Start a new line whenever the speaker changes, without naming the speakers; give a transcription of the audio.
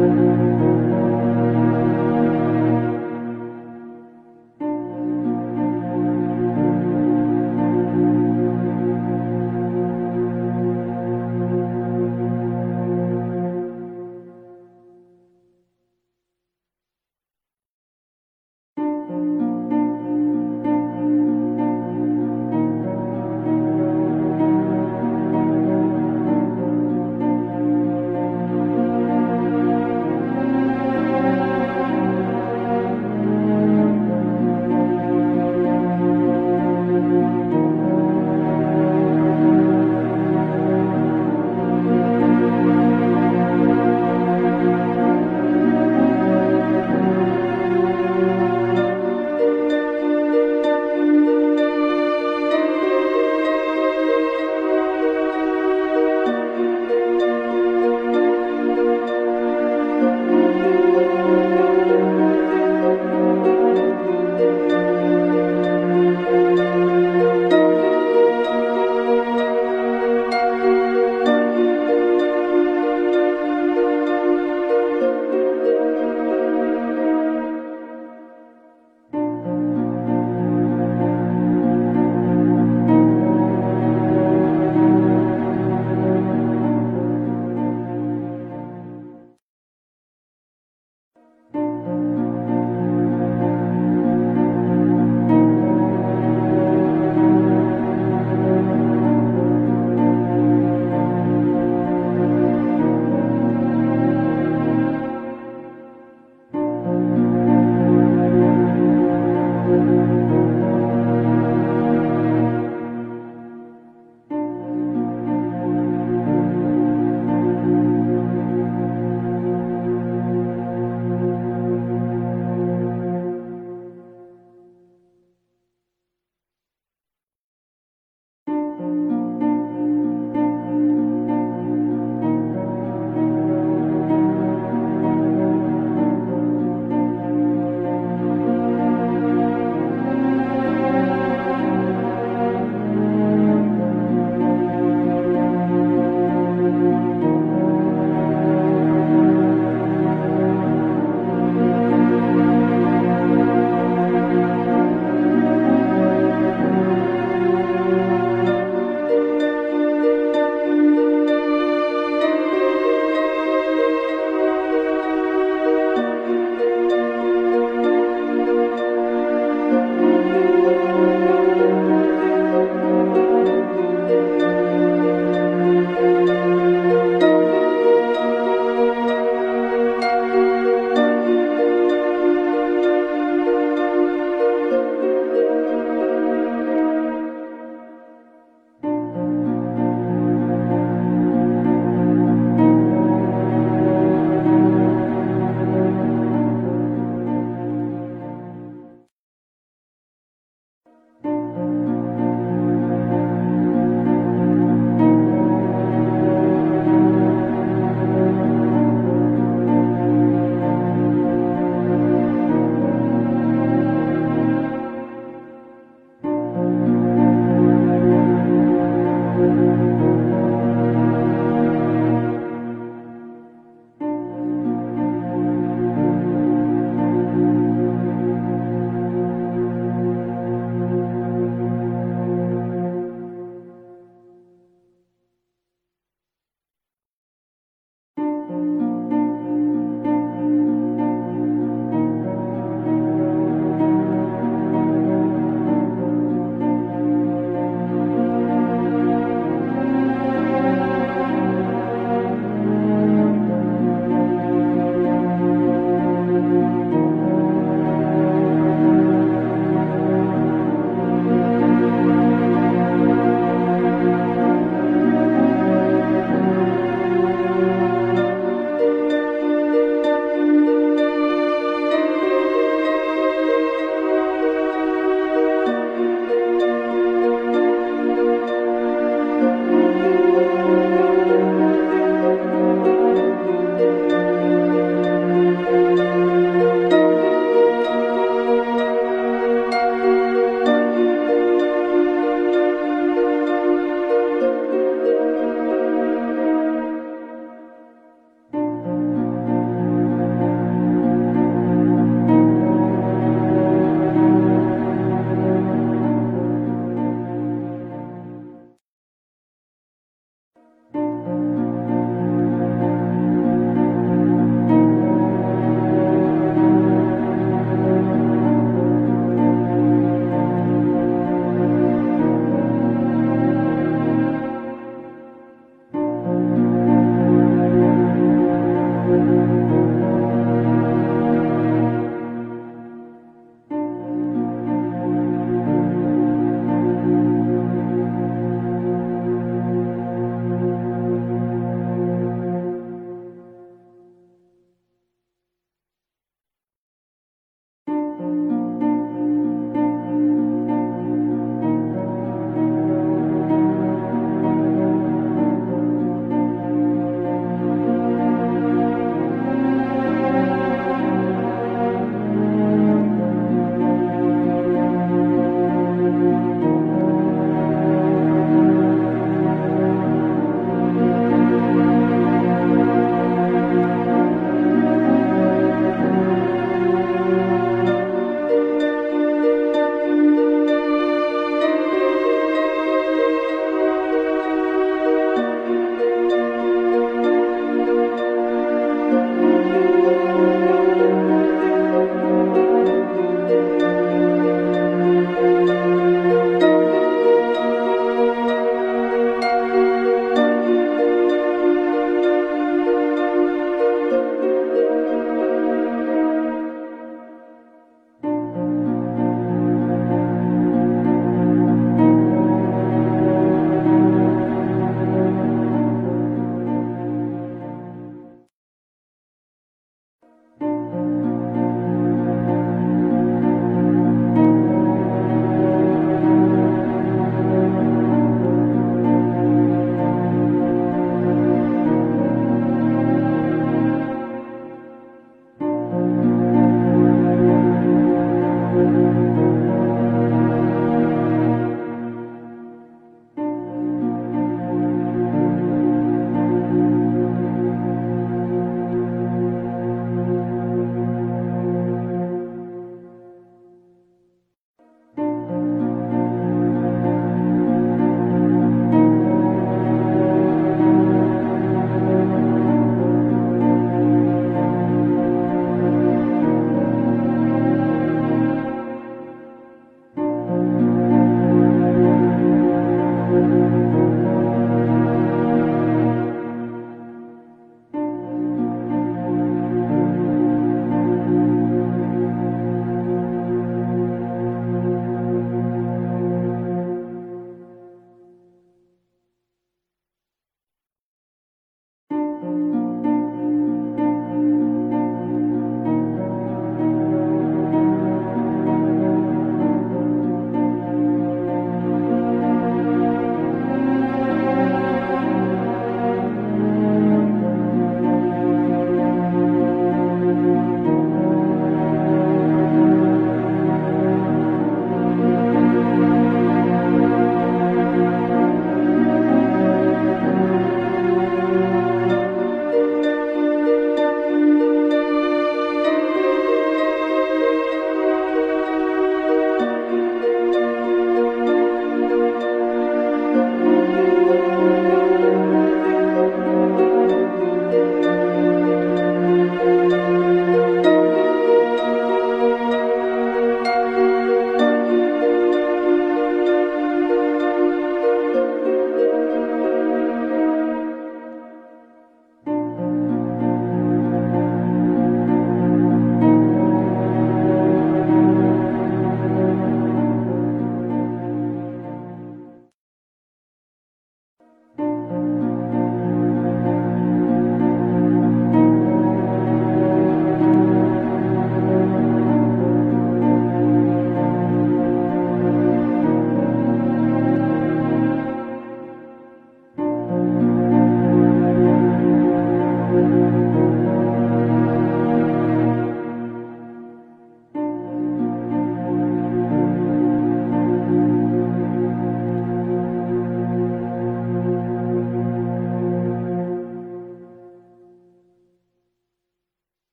Música